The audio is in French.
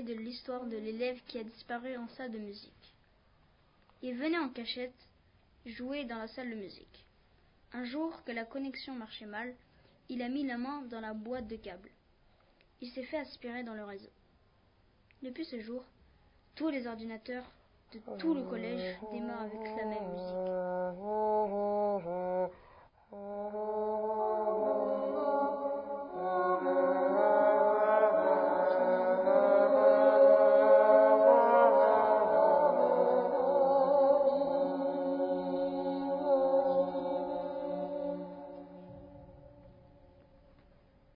de l'histoire de l'élève qui a disparu en salle de musique. Il venait en cachette jouer dans la salle de musique. Un jour que la connexion marchait mal, il a mis la main dans la boîte de câbles. Il s'est fait aspirer dans le réseau. Depuis ce jour, tous les ordinateurs de tout le collège démarrent avec la même musique.